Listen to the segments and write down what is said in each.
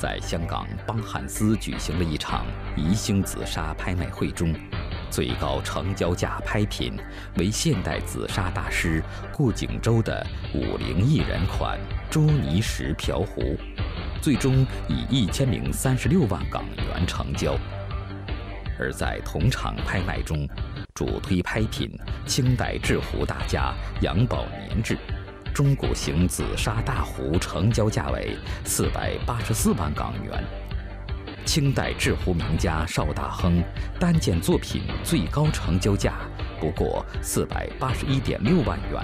在香港邦汉斯举行了一场宜兴紫砂拍卖会中，最高成交价拍品为现代紫砂大师顾景舟的五零艺人款朱泥石瓢壶，最终以一千零三十六万港元成交。而在同场拍卖中，主推拍品清代制壶大家杨宝年制。中古型紫砂大壶成交价为四百八十四万港元，清代制壶名家邵大亨单件作品最高成交价不过四百八十一点六万元。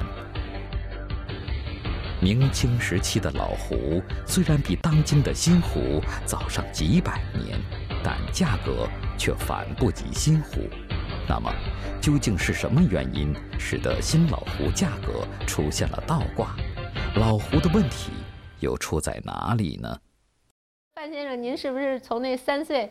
明清时期的老壶虽然比当今的新壶早上几百年，但价格却反不及新壶。那么，究竟是什么原因使得新老壶价格出现了倒挂？老壶的问题又出在哪里呢？范先生，您是不是从那三岁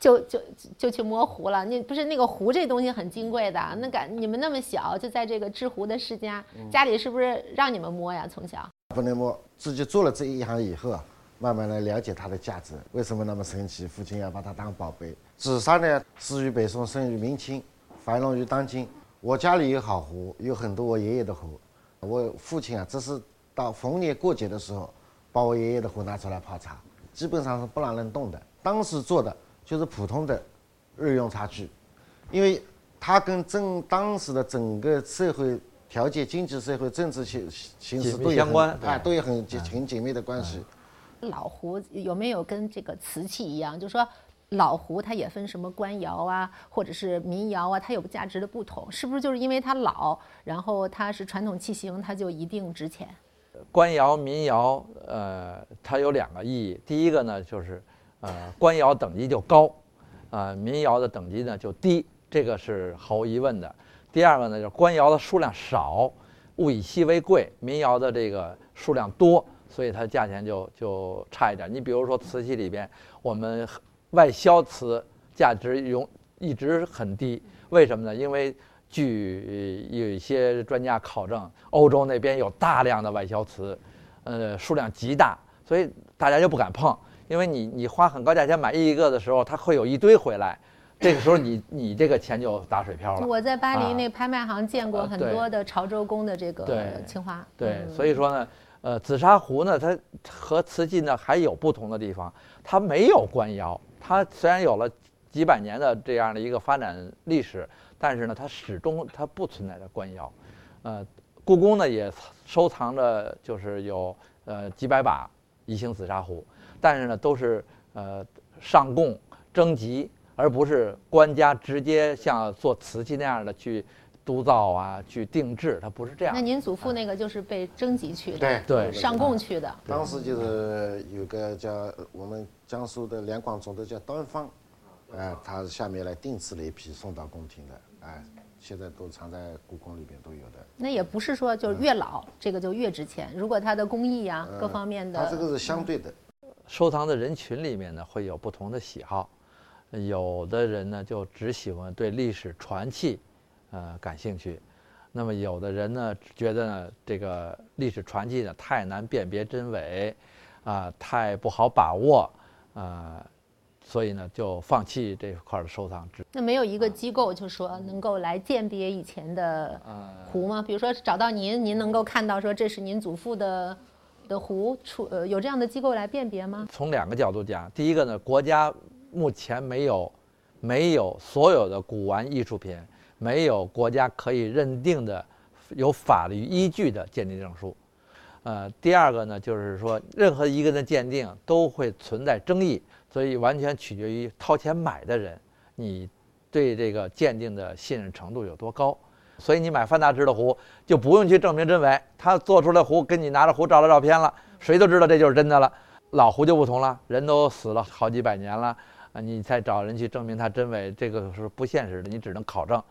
就就就去摸壶了？那不是那个壶这东西很金贵的，那感你们那么小就在这个制壶的世家，家里是不是让你们摸呀？从小不能摸，自己做了这一行以后啊，慢慢来了解它的价值，为什么那么神奇？父亲要把它当宝贝。紫砂呢，始于北宋，盛于明清，繁荣于当今。我家里有好壶，有很多我爷爷的壶。我父亲啊，只是到逢年过节的时候，把我爷爷的壶拿出来泡茶，基本上是不让人动的。当时做的就是普通的日用茶具，因为它跟整当时的整个社会条件、经济社会、政治形形势都有关啊，都有很紧很紧密的关系。老壶有没有跟这个瓷器一样，就是说？老壶它也分什么官窑啊，或者是民窑啊，它有价值的不同，是不是就是因为它老，然后它是传统器型，它就一定值钱？官窑、民窑，呃，它有两个意义。第一个呢，就是呃，官窑等级就高，啊，民窑的等级呢就低，这个是毫无疑问的。第二个呢，就是官窑的数量少，物以稀为贵，民窑的这个数量多，所以它价钱就就差一点。你比如说瓷器里边，我们。外销瓷价值永一直很低，为什么呢？因为据有一些专家考证，欧洲那边有大量的外销瓷，呃，数量极大，所以大家就不敢碰。因为你你花很高价钱买一个的时候，它会有一堆回来，这个时候你 你这个钱就打水漂了。我在巴黎那拍卖行见过很多的潮州工的这个青花。对，所以说呢，呃，紫砂壶呢，它和瓷器呢还有不同的地方，它没有官窑。它虽然有了几百年的这样的一个发展历史，但是呢，它始终它不存在着官窑。呃，故宫呢也收藏着，就是有呃几百把宜兴紫砂壶，但是呢都是呃上贡征集，而不是官家直接像做瓷器那样的去督造啊，去定制，它不是这样。那您祖父那个就是被征集去的，对对，上贡去的。当时就是有个叫我们。江苏的两广总督叫端方，哎，他下面来定制了一批送到宫廷的，哎，现在都藏在故宫里边都有的。那也不是说就是越老这个就越值钱，如果它的工艺呀各方面的，它这个是相对的。收藏的人群里面呢会有不同的喜好，有的人呢就只喜欢对历史传奇，呃感兴趣，那么有的人呢觉得呢这个历史传记呢太难辨别真伪，啊太不好把握。啊，所以呢，就放弃这块的收藏。那没有一个机构就说能够来鉴别以前的壶吗？比如说找到您，您能够看到说这是您祖父的的壶，出呃有这样的机构来辨别吗？从两个角度讲，第一个呢，国家目前没有没有所有的古玩艺术品没有国家可以认定的有法律依据的鉴定证书。呃，第二个呢，就是说，任何一个人的鉴定都会存在争议，所以完全取决于掏钱买的人，你对这个鉴定的信任程度有多高。所以你买范大师的壶，就不用去证明真伪，他做出来壶跟你拿着壶照了照片了，谁都知道这就是真的了。老壶就不同了，人都死了好几百年了，啊，你再找人去证明它真伪，这个是不现实的，你只能考证。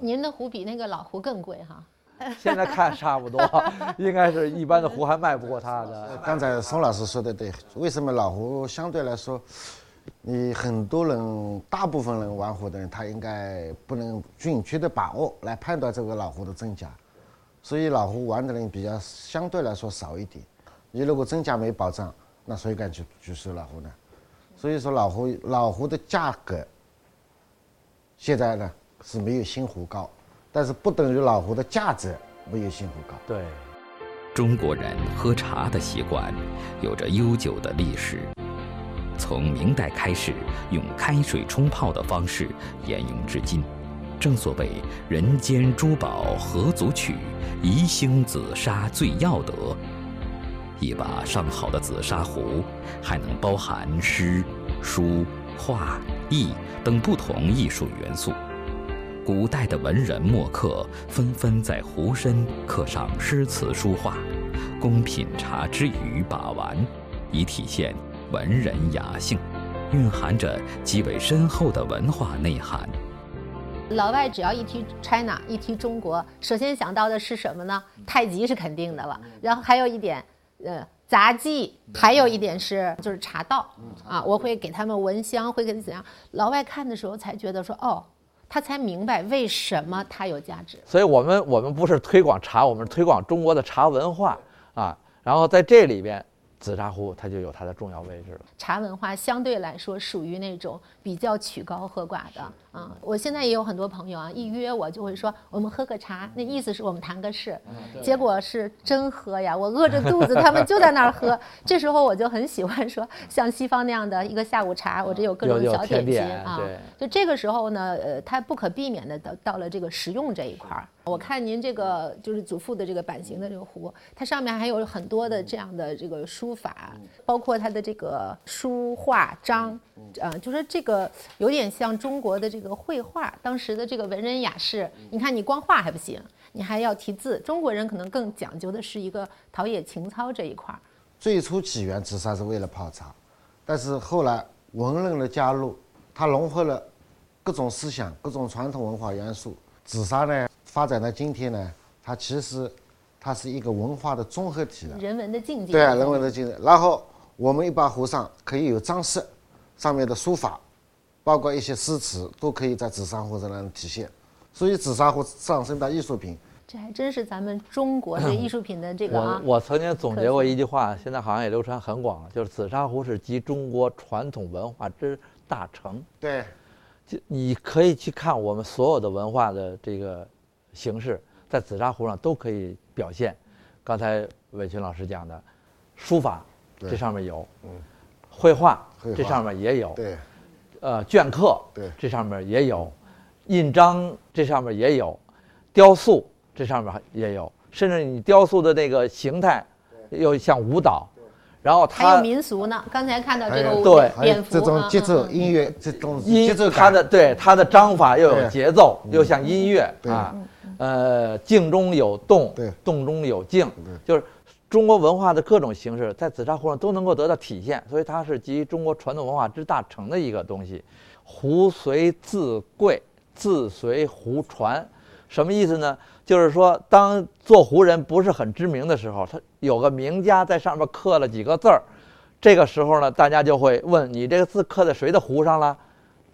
您的壶比那个老壶更贵哈。现在看差不多，应该是一般的壶还卖不过他的。刚才宋老师说的对，为什么老壶相对来说，你很多人、大部分人玩壶的人，他应该不能准确的把握来判断这个老壶的真假，所以老壶玩的人比较相对来说少一点。你如果真假没保障，那谁敢去去收老壶呢？所以说老壶老壶的价格现在呢是没有新湖高，但是不等于老壶的价值没有新湖高。对，中国人喝茶的习惯有着悠久的历史，从明代开始用开水冲泡的方式沿用至今。正所谓“人间珠宝何足取，宜兴紫砂最要得”。一把上好的紫砂壶，还能包含诗、书、画、艺等不同艺术元素。古代的文人墨客纷纷在壶身刻上诗词书画，供品茶之余把玩，以体现文人雅兴，蕴含着极为深厚的文化内涵。老外只要一提 China，一提中国，首先想到的是什么呢？太极是肯定的了，然后还有一点。呃，杂技还有一点是，就是茶道啊，我会给他们闻香，会给怎样？老外看的时候才觉得说，哦，他才明白为什么它有价值。所以我们我们不是推广茶，我们是推广中国的茶文化啊。然后在这里边。紫砂壶它就有它的重要位置了。茶文化相对来说属于那种比较曲高和寡的啊。我现在也有很多朋友啊，一约我就会说我们喝个茶，那意思是我们谈个事。结果是真喝呀，我饿着肚子，他们就在那儿喝。这时候我就很喜欢说，像西方那样的一个下午茶，我这有各种小点心啊。就这个时候呢，呃，它不可避免的到到了这个实用这一块儿。我看您这个就是祖父的这个版型的这个壶，它上面还有很多的这样的这个书法，包括它的这个书画章，啊，就说这个有点像中国的这个绘画，当时的这个文人雅士，你看你光画还不行，你还要题字。中国人可能更讲究的是一个陶冶情操这一块儿。最初起源紫砂是为了泡茶，但是后来文人的加入，它融合了各种思想、各种传统文化元素，紫砂呢。发展到今天呢，它其实它是一个文化的综合体了，人文的境界。对啊，人文的境界。然后我们一把壶上可以有装饰，上面的书法，包括一些诗词，都可以在紫砂壶上能体现。所以紫砂壶上升到艺术品，这还真是咱们中国的艺术品的这个我我曾经总结过一句话，现在好像也流传很广了，就是紫砂壶是集中国传统文化之大成。对，就你可以去看我们所有的文化的这个。形式在紫砂壶上都可以表现，刚才伟群老师讲的，书法这上面有，嗯，绘画这上面也有，对，呃，镌刻对。这上面也有，印章这上面也有，雕塑这上面也有，甚至你雕塑的那个形态又像舞蹈。然后它还有民俗呢，刚才看到这个对。蝙蝠这种节奏音乐这种节奏它的对它的章法又有节奏，又像音乐啊，呃，静中有动，动中有静，就是中国文化的各种形式在紫砂壶上都能够得到体现，所以它是集中国传统文化之大成的一个东西。壶随字贵，字随壶传，什么意思呢？就是说，当做壶人不是很知名的时候，他有个名家在上面刻了几个字儿，这个时候呢，大家就会问你这个字刻在谁的壶上了？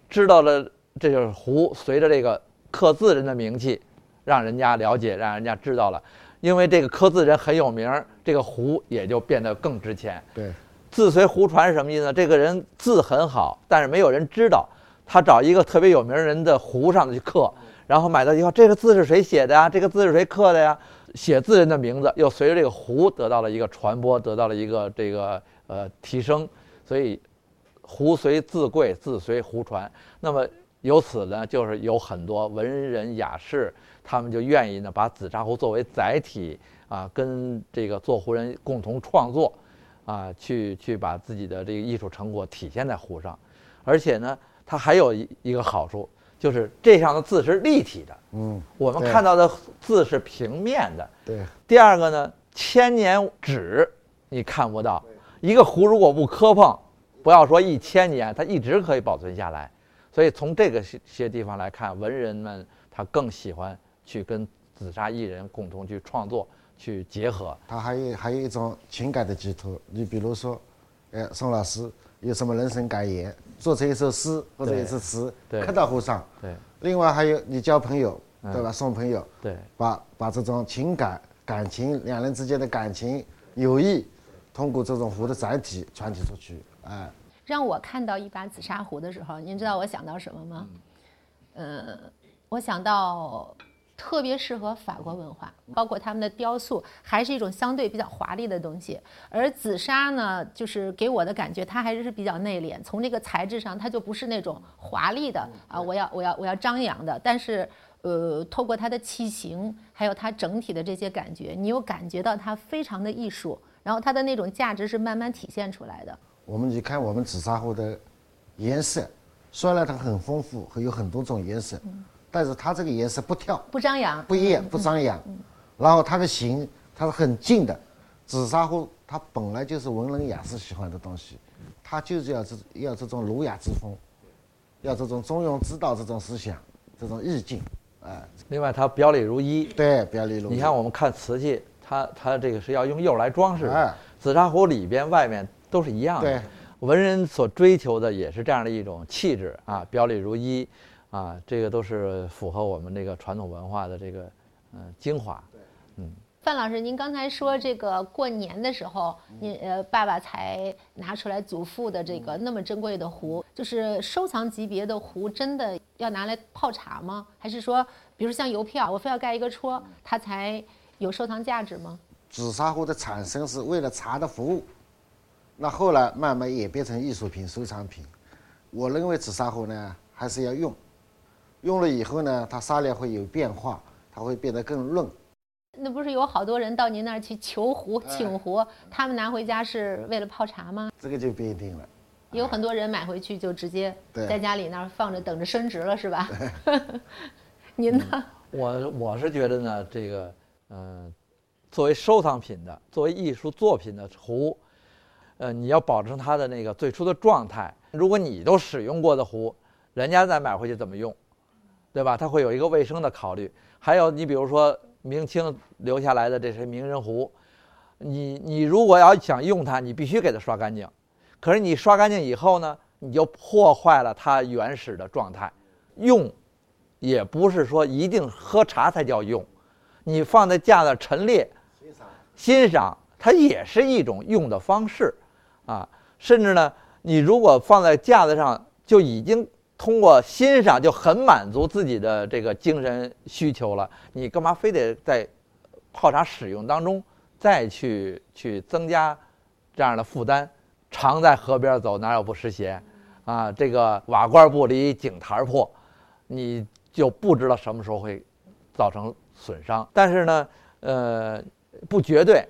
知道了，这就是壶随着这个刻字人的名气，让人家了解，让人家知道了。因为这个刻字人很有名，这个壶也就变得更值钱。对，字随壶传是什么意思呢？这个人字很好，但是没有人知道，他找一个特别有名人的壶上去刻。然后买到以后，这个字是谁写的呀？这个字是谁刻的呀？写字人的名字又随着这个壶得到了一个传播，得到了一个这个呃提升，所以壶随字贵，字随壶传。那么由此呢，就是有很多文人雅士，他们就愿意呢把紫砂壶作为载体啊，跟这个做壶人共同创作，啊，去去把自己的这个艺术成果体现在壶上，而且呢，它还有一一个好处。就是这上的字是立体的，嗯，我们看到的字是平面的，对。第二个呢，千年纸你看不到，一个壶如果不磕碰，不要说一千年，它一直可以保存下来。所以从这个些些地方来看，文人们他更喜欢去跟紫砂艺人共同去创作、去结合。它还有还有一种情感的寄托，你比如说，哎，宋老师有什么人生感言？做成一首诗或者一首词，刻到壶上。对。另外还有你交朋友，对吧？送朋友。对。把把这种情感、感情，两人之间的感情、友谊，通过这种壶的载体传递出去，哎。让我看到一把紫砂壶的时候，您知道我想到什么吗？呃，我想到特别适合法国文化，包括他们的雕塑，还是一种相对比较华丽的东西。而紫砂呢，就是给我的感觉，它还是比较内敛。从这个材质上，它就不是那种华丽的啊，我要我要我要张扬的。但是，呃，透过它的器型，还有它整体的这些感觉，你又感觉到它非常的艺术，然后它的那种价值是慢慢体现出来的。我们去看我们紫砂壶的颜色，虽然它很丰富，会有很多种颜色，但是它这个颜色不跳，不张扬，不艳，不张扬。然后它的形，它是很静的。紫砂壶它本来就是文人雅士喜欢的东西，它就是要这要这种儒雅之风，要这种中庸之道这种思想，这种意境，哎。另外，它表里如一。对，表里如一。你看，我们看瓷器，它它这个是要用釉来装饰的。紫砂壶里边外面。都是一样的，文人所追求的也是这样的一种气质啊，表里如一，啊，这个都是符合我们这个传统文化的这个嗯精华。嗯，范老师，您刚才说这个过年的时候，您呃爸爸才拿出来祖父的这个那么珍贵的壶，就是收藏级别的壶，真的要拿来泡茶吗？还是说，比如像邮票，我非要盖一个戳，它才有收藏价值吗？紫砂壶的产生是为了茶的服务。那后来慢慢演变成艺术品、收藏品。我认为紫砂壶呢还是要用，用了以后呢，它砂料会有变化，它会变得更润。那不是有好多人到您那儿去求壶、请壶，他们拿回家是为了泡茶吗？这个就不一定了。有很多人买回去就直接在家里那儿放着，等着升值了，是吧？您呢？我我是觉得呢，这个嗯，作为收藏品的，作为艺术作品的壶。呃，你要保证它的那个最初的状态。如果你都使用过的壶，人家再买回去怎么用，对吧？它会有一个卫生的考虑。还有，你比如说明清留下来的这些名人壶，你你如果要想用它，你必须给它刷干净。可是你刷干净以后呢，你就破坏了它原始的状态。用，也不是说一定喝茶才叫用，你放在架子陈列，欣赏，它也是一种用的方式。啊，甚至呢，你如果放在架子上，就已经通过欣赏就很满足自己的这个精神需求了。你干嘛非得在泡茶使用当中再去去增加这样的负担？常在河边走，哪有不湿鞋？啊，这个瓦罐不离井台破，你就不知道什么时候会造成损伤。但是呢，呃，不绝对。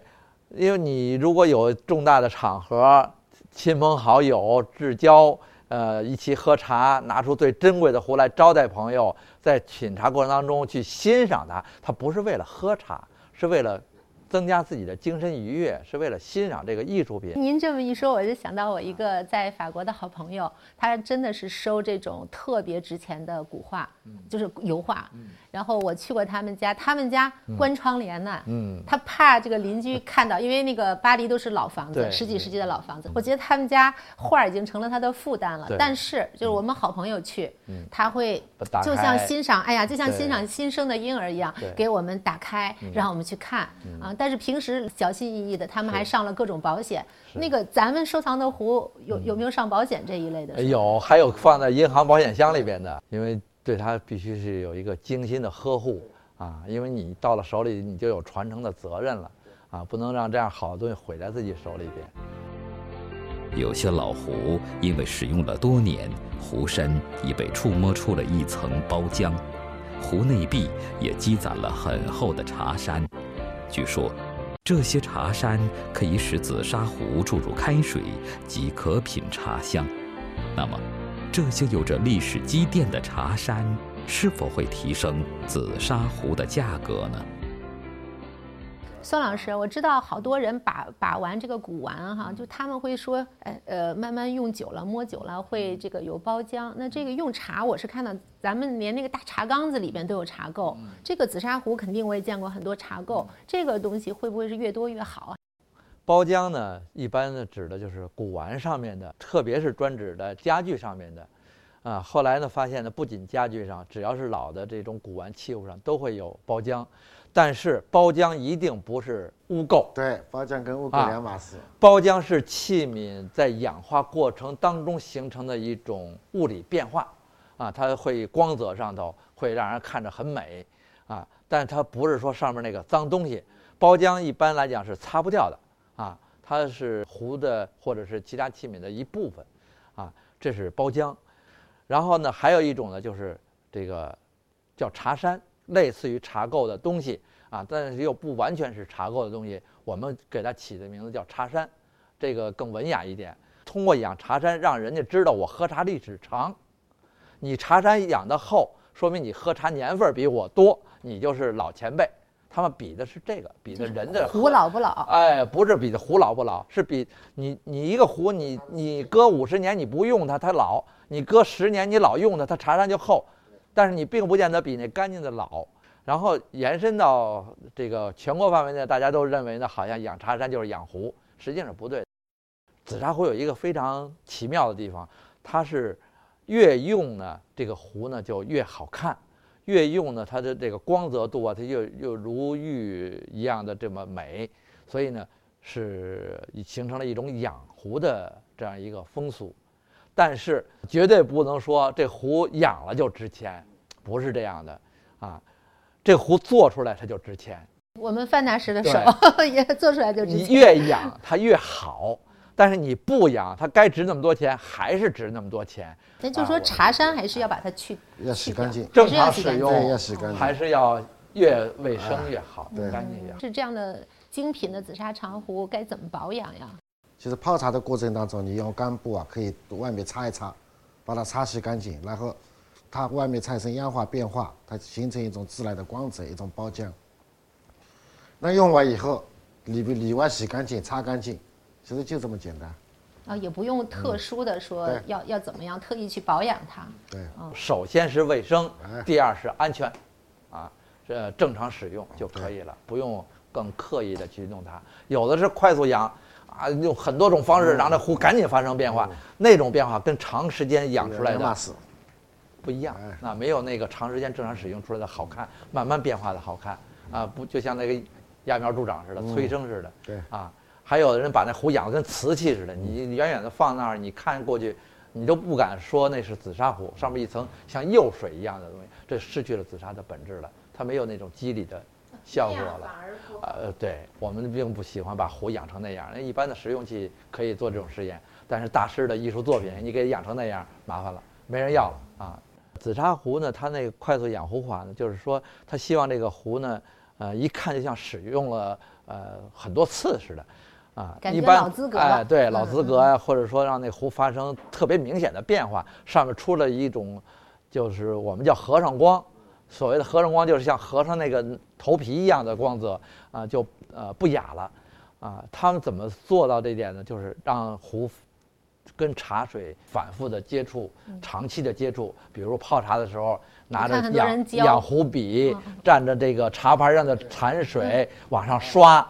因为你如果有重大的场合，亲朋好友至交，呃，一起喝茶，拿出最珍贵的壶来招待朋友，在品茶过程当中去欣赏它，它不是为了喝茶，是为了。增加自己的精神愉悦，是为了欣赏这个艺术品。您这么一说，我就想到我一个在法国的好朋友，他真的是收这种特别值钱的古画，就是油画。然后我去过他们家，他们家关窗帘呢，嗯。他怕这个邻居看到，因为那个巴黎都是老房子，十几世纪的老房子。我觉得他们家画已经成了他的负担了。但是就是我们好朋友去，他会就像欣赏，哎呀，就像欣赏新生的婴儿一样，给我们打开，让我们去看。啊。但是平时小心翼翼的，他们还上了各种保险。那个咱们收藏的壶有有没有上保险这一类的？有，还有放在银行保险箱里边的，因为对它必须是有一个精心的呵护啊，因为你到了手里，你就有传承的责任了啊，不能让这样好的东西毁在自己手里边。有些老壶因为使用了多年，壶身已被触摸出了一层包浆，壶内壁也积攒了很厚的茶山。据说，这些茶山可以使紫砂壶注入开水即可品茶香。那么，这些有着历史积淀的茶山是否会提升紫砂壶的价格呢？孙老师，我知道好多人把把玩这个古玩哈，就他们会说，哎呃，慢慢用久了，摸久了会这个有包浆。那这个用茶，我是看到咱们连那个大茶缸子里边都有茶垢。这个紫砂壶肯定我也见过很多茶垢，这个东西会不会是越多越好啊？包浆呢，一般呢指的就是古玩上面的，特别是专指的家具上面的。啊，后来呢发现呢，不仅家具上，只要是老的这种古玩器物上都会有包浆。但是包浆一定不是污垢，对，包浆跟污垢两码事。包浆是器皿在氧化过程当中形成的一种物理变化，啊，它会光泽上头会让人看着很美，啊，但它不是说上面那个脏东西。包浆一般来讲是擦不掉的，啊，它是壶的或者是其他器皿的一部分，啊，这是包浆。然后呢，还有一种呢，就是这个叫茶山，类似于茶垢的东西啊，但是又不完全是茶垢的东西，我们给它起的名字叫茶山，这个更文雅一点。通过养茶山，让人家知道我喝茶历史长。你茶山养得厚，说明你喝茶年份比我多，你就是老前辈。他们比的是这个，比的人的壶老不老？哎，不是比的壶老不老，是比你你一个壶，你你搁五十年你不用它，它老；你搁十年你老用它，它茶山就厚。但是你并不见得比那干净的老。然后延伸到这个全国范围内，大家都认为呢，好像养茶山就是养壶，实际上是不对。紫砂壶有一个非常奇妙的地方，它是越用呢，这个壶呢就越好看。越用呢，它的这个光泽度啊，它又又如玉一样的这么美，所以呢，是形成了一种养壶的这样一个风俗。但是绝对不能说这壶养了就值钱，不是这样的啊。这壶做出来它就值钱，我们范大师的手 也做出来就值钱你钱。越养它越好。但是你不养，它该值那么多钱，还是值那么多钱。那就是说茶山还是要把它去要洗干净正常使用对，要用洗干净。还是要越卫生越好，对干净越好。是这样的精品的紫砂长壶该怎么保养呀？其实泡茶的过程当中，你用干布啊，可以外面擦一擦，把它擦洗干净，然后它外面产生氧化变化，它形成一种自然的光泽，一种包浆。那用完以后，里边里外洗干净，擦干净，其实就这么简单。啊，也不用特殊的说对。要要怎么样特意去保养它。对，首先是卫生哎，第二是安全，啊，这正常使用就可以了，不用更刻意的去弄它。有的是快速养，啊，用很多种方式让这壶赶紧发生变化，那种变化跟长时间养出来的。不一样哎，那没有那个长时间正常使用出来的好看，慢慢变化的好看。啊，不就像那个揠苗助长似的，催生似的，对。啊，还有的人把那壶养得跟瓷器似的，你你远远的放那儿，你看过去，你都不敢说那是紫砂壶，上面一层像釉水一样的东西，这失去了紫砂的本质了，它没有那种肌理的效果了。呃，对我们并不喜欢把壶养成那样，那一般的实用器可以做这种实验，但是大师的艺术作品，你给养成那样，麻烦了，没人要了啊。紫砂壶呢，它那个快速养壶法呢，就是说，它希望这个壶呢，呃，一看就像使用了呃很多次似的，啊，一般老资格哎，对，嗯老资格呀，或者说让那壶发生特别明显的变化，上面出了一种，就是我们叫和尚光，所谓的和尚光就是像和尚那个头皮一样的光泽啊，就呃不雅了，啊，他们怎么做到这一点呢？就是让壶跟茶水反复的接触，长期的接触，比如泡茶的时候拿着养养壶笔嗯，蘸着这个茶盘上的残水往上刷，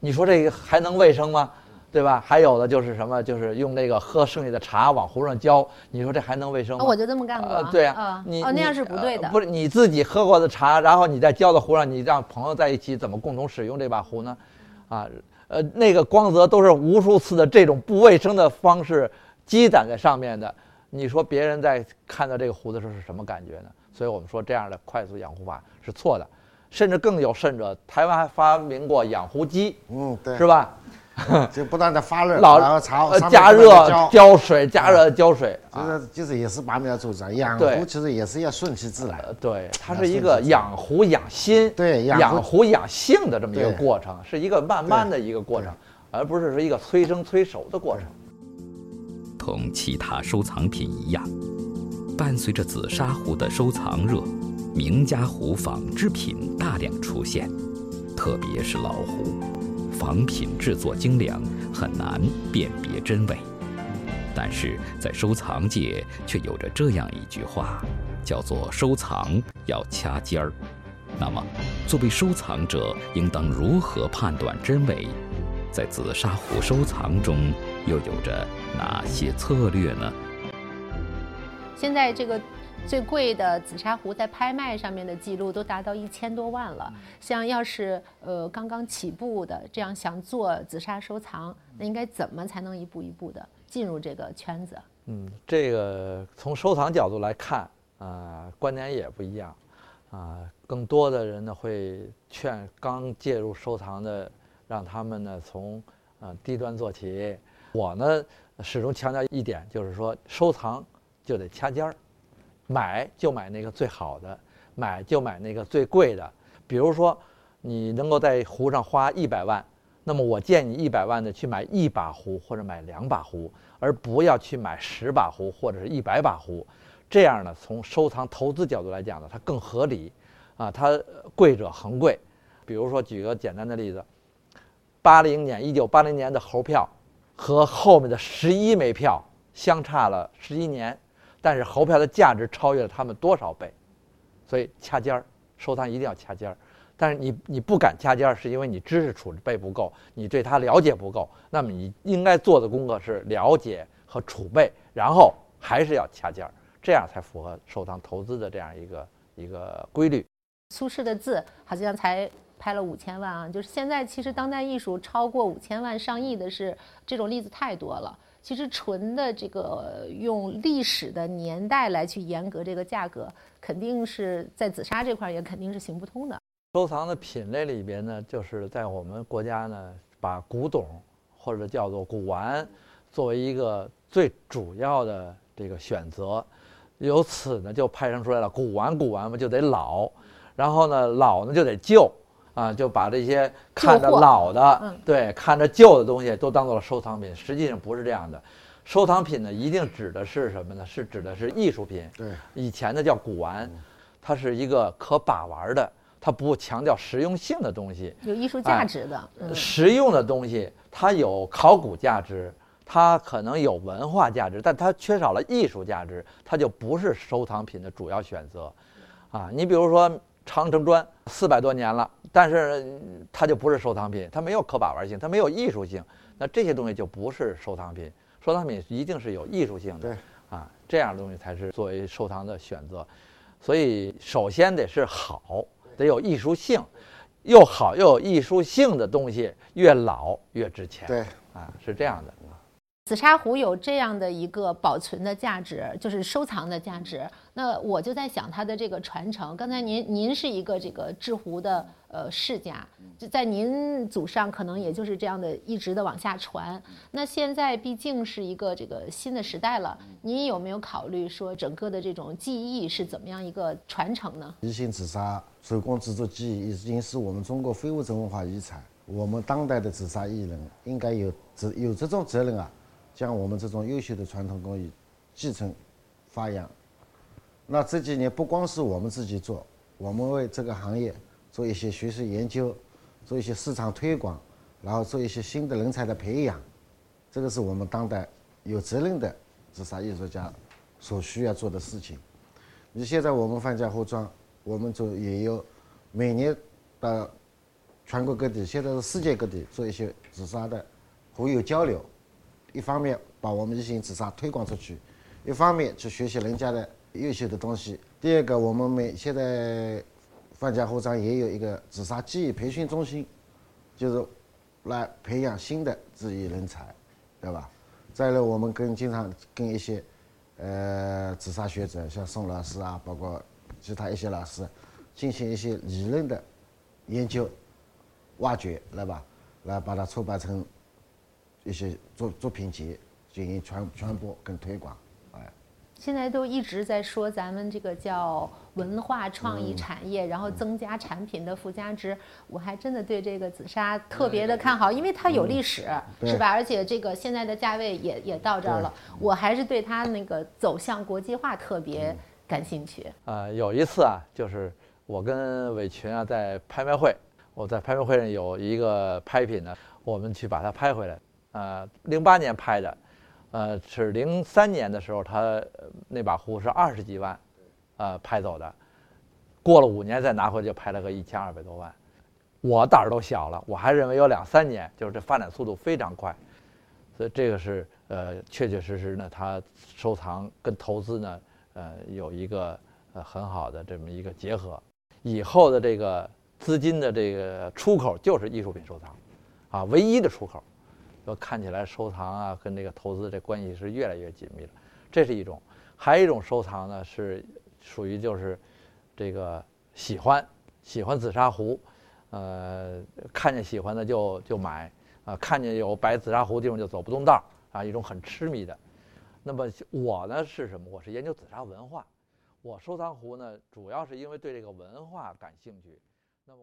你说这个还能卫生吗？对吧？还有的就是什么，就是用那个喝剩下的茶往壶上浇，你说这还能卫生吗？哦，我就这么干过。呃，对呀、啊，你哦那样是不对的呃。不是你自己喝过的茶，然后你再浇到壶上，你让朋友在一起怎么共同使用这把壶呢？啊，呃，那个光泽都是无数次的这种不卫生的方式积攒在上面的。你说别人在看到这个壶的时候是什么感觉呢？所以我们说这样的快速养壶法是错的，甚至更有甚者，台湾还发明过养壶机，嗯，对，是吧？就不断的发热，老然后茶呃上加热浇浇水，加热浇水啊。就是就是也是拔苗助长，养对壶其实也是要顺其自然。呃，对，它是一个养壶养心，对养壶养性的这么一个过程，是一个慢慢的一个过程，而不是说一个催生催熟的过程。同其他收藏品一样，伴随着紫砂壶的收藏热，名家壶仿制品大量出现，特别是老壶，仿品制作精良，很难辨别真伪。但是在收藏界却有着这样一句话，叫做“收藏要掐尖儿”。那么，作为收藏者，应当如何判断真伪？在紫砂壶收藏中，又有着哪些策略呢？现在这个最贵的紫砂壶在拍卖上面的记录都达到一千多万了。像要是呃刚刚起步的这样想做紫砂收藏，那应该怎么才能一步一步的进入这个圈子？嗯，这个从收藏角度来看啊，观点也不一样啊。更多的人呢会劝刚介入收藏的，让他们呢从呃低端做起。我呢始终强调一点，就是说收藏就得掐尖儿。买就买那个最好的，买就买那个最贵的。比如说，你能够在壶上花一百万，那么我建议你一百万的去买一把壶或者买两把壶，而不要去买十把壶或者是一百把壶。这样呢，从收藏投资角度来讲呢，它更合理。啊，它贵者恒贵。比如说，举个简单的例子，八零年一九八零年的猴票和后面的十一枚票相差了十一年。但是猴票的价值超越了他们多少倍，所以掐尖儿收藏一定要掐尖儿。但是你你不敢掐尖儿，是因为你知识储备不够，你对它了解不够。那么你应该做的功课是了解和储备，然后还是要掐尖儿，这样才符合收藏投资的这样一个一个规律。苏轼的字好像才拍了五千万啊，就是现在其实当代艺术超过五千万上亿的是这种例子太多了。其实纯的这个用历史的年代来去严格这个价格，肯定是在紫砂这块也肯定是行不通的。收藏的品类里边呢，就是在我们国家呢，把古董或者叫做古玩作为一个最主要的这个选择，由此呢就派生出来了古玩古玩嘛就得老，然后呢老呢就得旧。啊，就把这些看着老的，对，看着旧的东西都当做了收藏品，实际上不是这样的。收藏品呢，一定指的是什么呢？是指的是艺术品。对，以前的叫古玩，它是一个可把玩的，它不强调实用性的东西，有艺术价值的。实用的东西，它有考古价值，它可能有文化价值，但它缺少了艺术价值，它就不是收藏品的主要选择。啊，你比如说长城砖，四百多年了。但是它就不是收藏品，它没有可把玩性，它没有艺术性，那这些东西就不是收藏品。收藏品一定是有艺术性的，啊，这样的东西才是作为收藏的选择。所以首先得是好，得有艺术性，又好又有艺术性的东西越老越值钱。对，啊，是这样的。紫砂壶有这样的一个保存的价值，就是收藏的价值。那我就在想它的这个传承。刚才您您是一个这个制壶的呃世家，就在您祖上可能也就是这样的一直的往下传。那现在毕竟是一个这个新的时代了，您有没有考虑说整个的这种技艺是怎么样一个传承呢？宜兴紫砂手工制作技艺已经是我们中国非物质文化遗产，我们当代的紫砂艺人应该有责有这种责任啊。将我们这种优秀的传统工艺继承、发扬。那这几年不光是我们自己做，我们为这个行业做一些学术研究，做一些市场推广，然后做一些新的人才的培养。这个是我们当代有责任的紫砂艺术家所需要做的事情。你现在我们范家壶庄，我们就也有每年到全国各地，现在是世界各地做一些紫砂的壶友交流。一方面把我们宜兴紫砂推广出去，一方面去学习人家的优秀的东西。第二个，我们每现在范家壶庄也有一个紫砂技艺培训中心，就是来培养新的技艺人才，对吧？再来，我们跟经常跟一些呃紫砂学者，像宋老师啊，包括其他一些老师，进行一些理论的研究、挖掘，来吧，来把它出版成。一些作作品集进行传传播跟推广，哎，现在都一直在说咱们这个叫文化创意产业，然后增加产品的附加值。我还真的对这个紫砂特别的看好，因为它有历史，是吧？而且这个现在的价位也也到这儿了，我还是对它那个走向国际化特别感兴趣。啊，有一次啊，就是我跟伟群啊在拍卖会，我在拍卖会上有一个拍品呢，我们去把它拍回来。呃，零八年拍的，呃，是零三年的时候，他那把壶是二十几万，呃，拍走的，过了五年再拿回去，拍了个一千二百多万，我胆儿都小了，我还认为有两三年，就是这发展速度非常快，所以这个是呃，确确实实呢，他收藏跟投资呢，呃有一个呃很好的这么一个结合。以后的这个资金的这个出口就是艺术品收藏，啊，唯一的出口。说看起来收藏啊，跟这个投资这关系是越来越紧密了，这是一种。还有一种收藏呢，是属于就是这个喜欢喜欢紫砂壶，呃，看见喜欢的就就买啊，看见有摆紫砂壶的地方就走不动道啊，一种很痴迷的。那么我呢是什么？我是研究紫砂文化，我收藏壶呢主要是因为对这个文化感兴趣。那么。